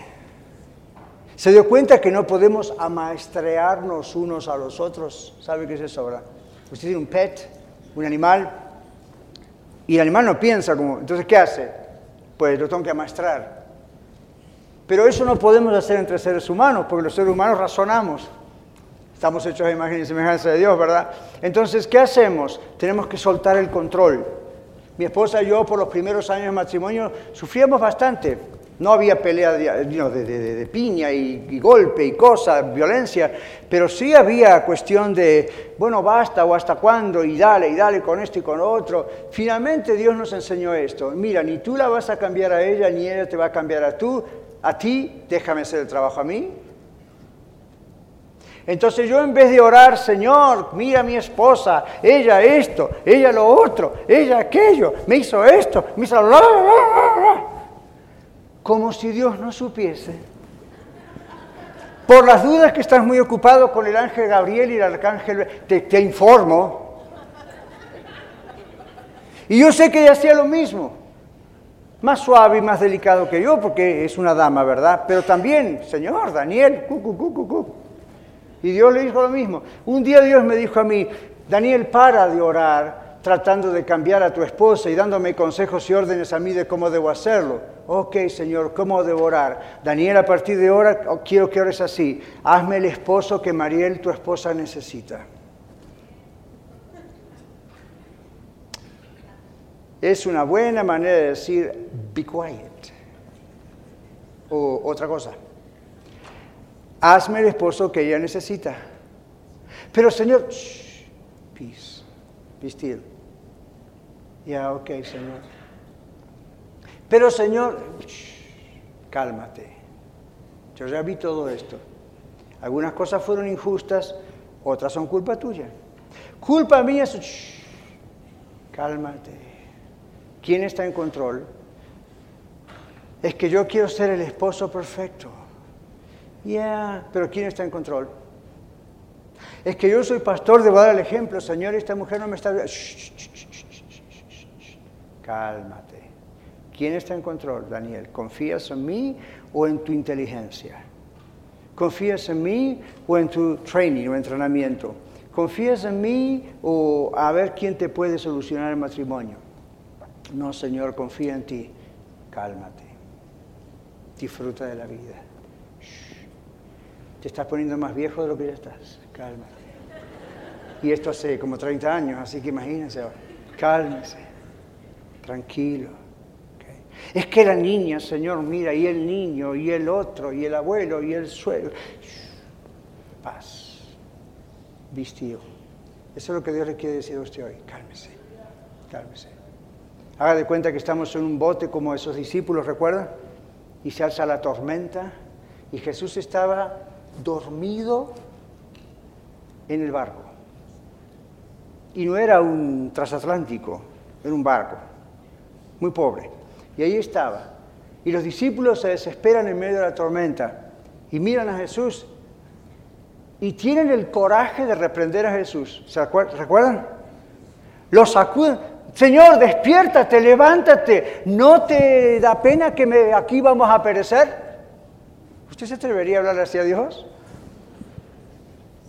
Se dio cuenta que no podemos amaestrearnos unos a los otros. ¿Sabe qué es eso ahora? Usted tiene un pet, un animal, y el animal no piensa como, entonces ¿qué hace? Pues lo tengo que amaestrar. Pero eso no podemos hacer entre seres humanos, porque los seres humanos razonamos. Estamos hechos a imagen y semejanza de Dios, ¿verdad? Entonces, ¿qué hacemos? Tenemos que soltar el control. Mi esposa y yo, por los primeros años de matrimonio, sufríamos bastante. No había pelea de, piña y, golpe y cosas, violencia, pero sí había cuestión de, bueno, basta o hasta cuándo, y dale, y dale con esto y con otro. Finalmente Dios nos enseñó esto. Mira, ni tú la vas a cambiar a ella, ni ella te va a cambiar a tú. A ti, déjame hacer el trabajo a mí, entonces yo en vez de orar, Señor, mira a mi esposa, ella esto, ella lo otro, ella aquello, me hizo esto, me hizo... como si Dios no supiese. Por las dudas que estás muy ocupado con el ángel Gabriel y el arcángel, te, te informo. Y yo sé que ella hacía lo mismo, más suave y más delicado que yo, porque es una dama, ¿verdad? Pero también, Señor, Daniel, cu, cu, cu, y Dios le dijo lo mismo. Un día Dios me dijo a mí, Daniel, para de orar tratando de cambiar a tu esposa y dándome consejos y órdenes a mí de cómo debo hacerlo. Ok, Señor, ¿cómo debo orar? Daniel, a partir de ahora quiero que ores así. Hazme el esposo que Mariel, tu esposa, necesita. Es una buena manera de decir, be quiet. O otra cosa hazme el esposo que ella necesita. Pero Señor, shh, peace, be still. Ya, ok, Señor. Pero Señor, cálmate. Yo ya vi todo esto. Algunas cosas fueron injustas, otras son culpa tuya. Culpa mía es, cálmate. ¿Quién está en control? Es que yo quiero ser el esposo perfecto. Yeah, pero ¿quién está en control? Es que yo soy pastor, debo dar el ejemplo. Señor, esta mujer no me está... Cálmate. ¿Quién está en control, Daniel? ¿Confías en mí o en tu inteligencia? ¿Confías en mí o en tu training o entrenamiento? ¿Confías en mí o a ver quién te puede solucionar el matrimonio? No, Señor, confía en ti. Cálmate. Disfruta de la vida. Te estás poniendo más viejo de lo que ya estás. Cálmate. Y esto hace como 30 años, así que imagínense. Cálmese. Tranquilo. Es que la niña, Señor, mira, y el niño, y el otro, y el abuelo, y el suegro. Paz. Vistió. Eso es lo que Dios le quiere decir a usted hoy. Cálmese. Cálmese. Haga de cuenta que estamos en un bote como esos discípulos, ¿recuerdan? Y se alza la tormenta. Y Jesús estaba dormido en el barco. Y no era un transatlántico, era un barco, muy pobre. Y ahí estaba. Y los discípulos se desesperan en medio de la tormenta y miran a Jesús y tienen el coraje de reprender a Jesús. ¿Se recuerdan? Lo sacuden. Señor, despiértate, levántate. ¿No te da pena que aquí vamos a perecer? ¿Usted se atrevería a hablar así a Dios?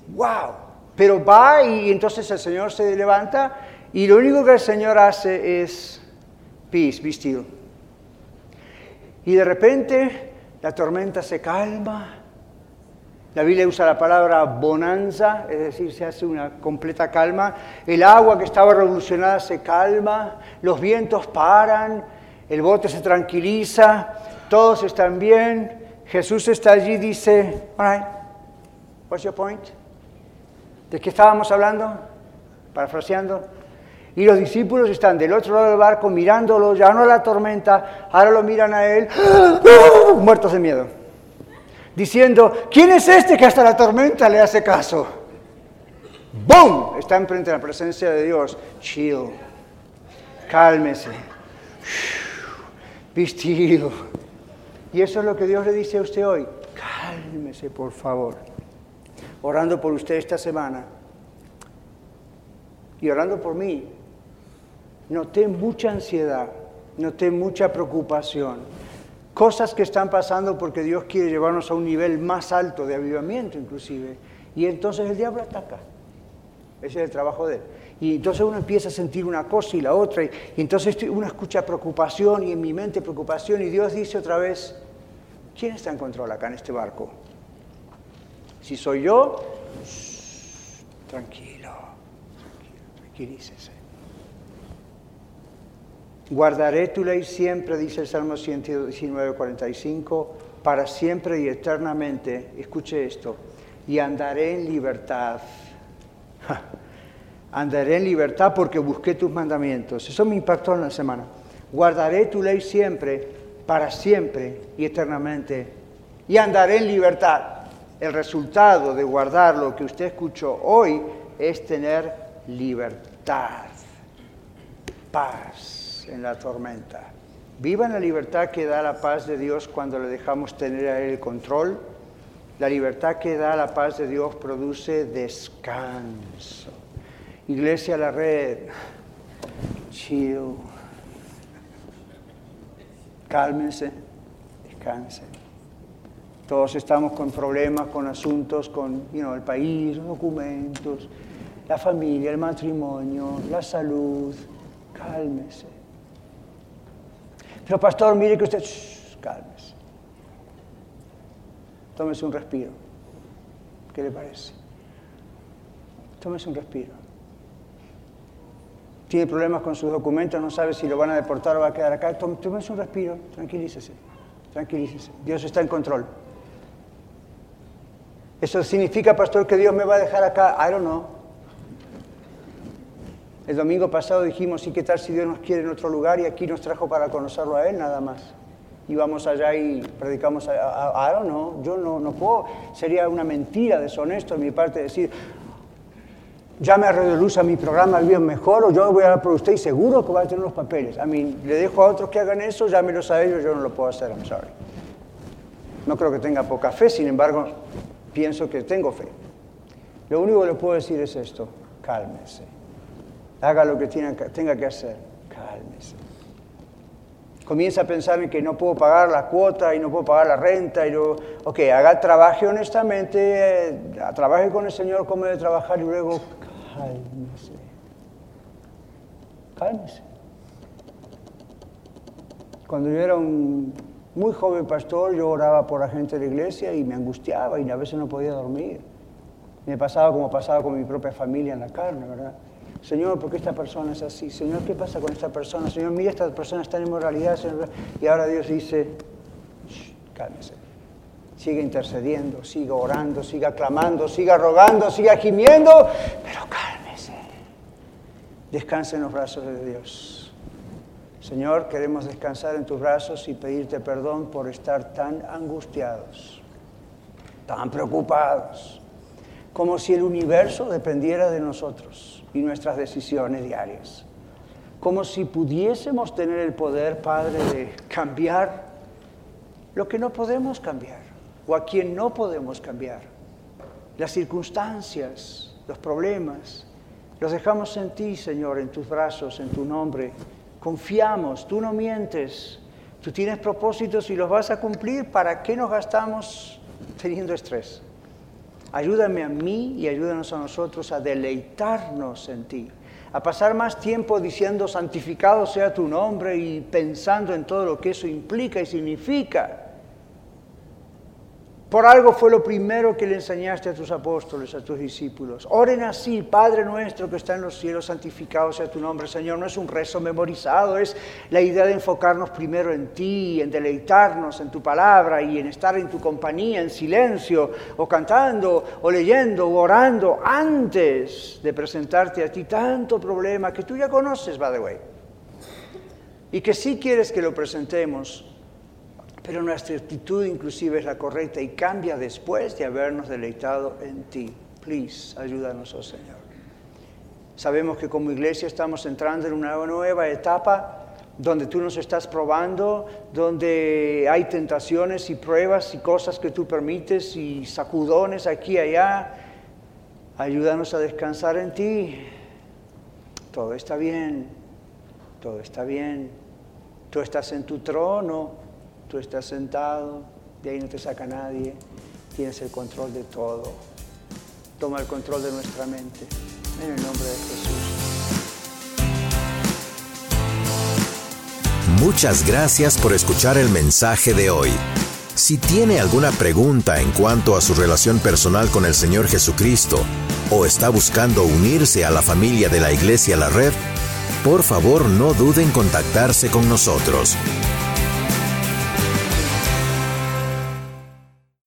¡Wow! Pero va y entonces el Señor se levanta y lo único que el Señor hace es peace, be still. Y de repente la tormenta se calma. La Biblia usa la palabra bonanza, es decir, se hace una completa calma. El agua que estaba revolucionada se calma, los vientos paran, el bote se tranquiliza, todos están bien. Jesús está allí y dice, all right, what's your point? ¿De qué estábamos hablando? Parafraseando. Y los discípulos están del otro lado del barco mirándolo, ya no a la tormenta, ahora lo miran a él, muertos de miedo, diciendo, ¿quién es este que hasta la tormenta le hace caso? ¡Bum! Está enfrente de la presencia de Dios. Chill. Cálmese. Vestido. Y eso es lo que Dios le dice a usted hoy. Cálmese, por favor. Orando por usted esta semana. Y orando por mí. Noté mucha ansiedad. Noté mucha preocupación. Cosas que están pasando porque Dios quiere llevarnos a un nivel más alto de avivamiento inclusive. Y entonces el diablo ataca. Ese es el trabajo de él. Y entonces uno empieza a sentir una cosa y la otra, y, entonces uno escucha preocupación y en mi mente preocupación, y Dios dice otra vez, ¿quién está en control acá en este barco? Si soy yo, tranquilo, tranquilo, tranquilícese. Guardaré tu ley siempre, dice el Salmo 119, 45, para siempre y eternamente, escuche esto, y andaré en libertad Andaré en libertad porque busqué tus mandamientos. Eso me impactó en la semana. Guardaré tu ley siempre, para siempre y eternamente. Y andaré en libertad. El resultado de guardar lo que usted escuchó hoy es tener libertad, paz en la tormenta. Viva en la libertad que da la paz de Dios cuando le dejamos tener a Él el control la libertad que da la paz de Dios produce descanso. Iglesia La Red, chill. Cálmense, descansen. Todos estamos con problemas, con asuntos, con el país, los documentos, la familia, el matrimonio, la salud. Cálmese. Pero pastor, mire que usted, cálmese. Tómese un respiro. ¿Qué le parece? Tómese un respiro. Tiene problemas con sus documentos, no sabe si lo van a deportar o va a quedar acá. Tómese un respiro, tranquilícese, tranquilícese. Dios está en control. ¿Eso significa, pastor, que Dios me va a dejar acá? I don't know. El domingo pasado dijimos, ¿y qué tal si Dios nos quiere en otro lugar y aquí nos trajo para conocerlo a Él nada más? y vamos allá y predicamos, ahora no, yo no, no puedo, sería una mentira, deshonesto de mi parte decir, llame a Radio Luz a mi programa bien mejor o yo voy a hablar por usted y seguro que va a tener los papeles. A mí le dejo a otros que hagan eso, llámelos a ellos, yo no lo puedo hacer, I'm sorry. No creo que tenga poca fe, sin embargo, pienso que tengo fe. Lo único que le puedo decir es esto, cálmese. Haga lo que tenga que hacer, cálmese comienza a pensar en que no puedo pagar la cuota y no puedo pagar la renta. Y ok, haga, trabaje honestamente, eh, trabaje con el Señor como debe trabajar y luego cálmese. Cálmese. Cuando yo era un muy joven pastor, yo oraba por la gente de la iglesia y me angustiaba y a veces no podía dormir. Me pasaba como pasaba con mi propia familia en la carne, ¿verdad? Señor, ¿por qué esta persona es así? Señor, ¿qué pasa con esta persona? Señor, mira, esta persona está en inmoralidad. Señor. Y ahora Dios dice, cálmese. Siga intercediendo, siga orando, siga clamando, siga rogando, siga gimiendo, pero cálmese. Descanse en los brazos de Dios. Señor, queremos descansar en tus brazos y pedirte perdón por estar tan angustiados, tan preocupados, como si el universo dependiera de nosotros y nuestras decisiones diarias. Como si pudiésemos tener el poder, Padre, de cambiar lo que no podemos cambiar o a quien no podemos cambiar. Las circunstancias, los problemas, los dejamos en ti, Señor, en tus brazos, en tu nombre. Confiamos, tú no mientes, tú tienes propósitos y los vas a cumplir. ¿Para qué nos gastamos teniendo estrés? Ayúdame a mí y ayúdanos a nosotros a deleitarnos en ti, a pasar más tiempo diciendo santificado sea tu nombre y pensando en todo lo que eso implica y significa. Por algo fue lo primero que le enseñaste a tus apóstoles, a tus discípulos. Oren así, Padre nuestro que está en los cielos, santificado sea tu nombre, Señor. No es un rezo memorizado, es la idea de enfocarnos primero en ti, en deleitarnos en tu palabra y en estar en tu compañía, en silencio, o cantando, o leyendo, o orando, antes de presentarte a ti tanto problema que tú ya conoces, by the way. Y que sí quieres que lo presentemos pero nuestra actitud inclusive es la correcta y cambia después de habernos deleitado en ti. Please, ayúdanos, oh Señor. Sabemos que como iglesia estamos entrando en una nueva etapa donde tú nos estás probando, donde hay tentaciones y pruebas y cosas que tú permites y sacudones aquí y allá. Ayúdanos a descansar en ti. Todo está bien, todo está bien. Tú estás en tu trono Tú estás sentado, de ahí no te saca nadie, tienes el control de todo. Toma el control de nuestra mente. En el nombre de Jesús. Muchas gracias por escuchar el mensaje de hoy. Si tiene alguna pregunta en cuanto a su relación personal con el Señor Jesucristo o está buscando unirse a la familia de la Iglesia La Red, por favor no duden en contactarse con nosotros.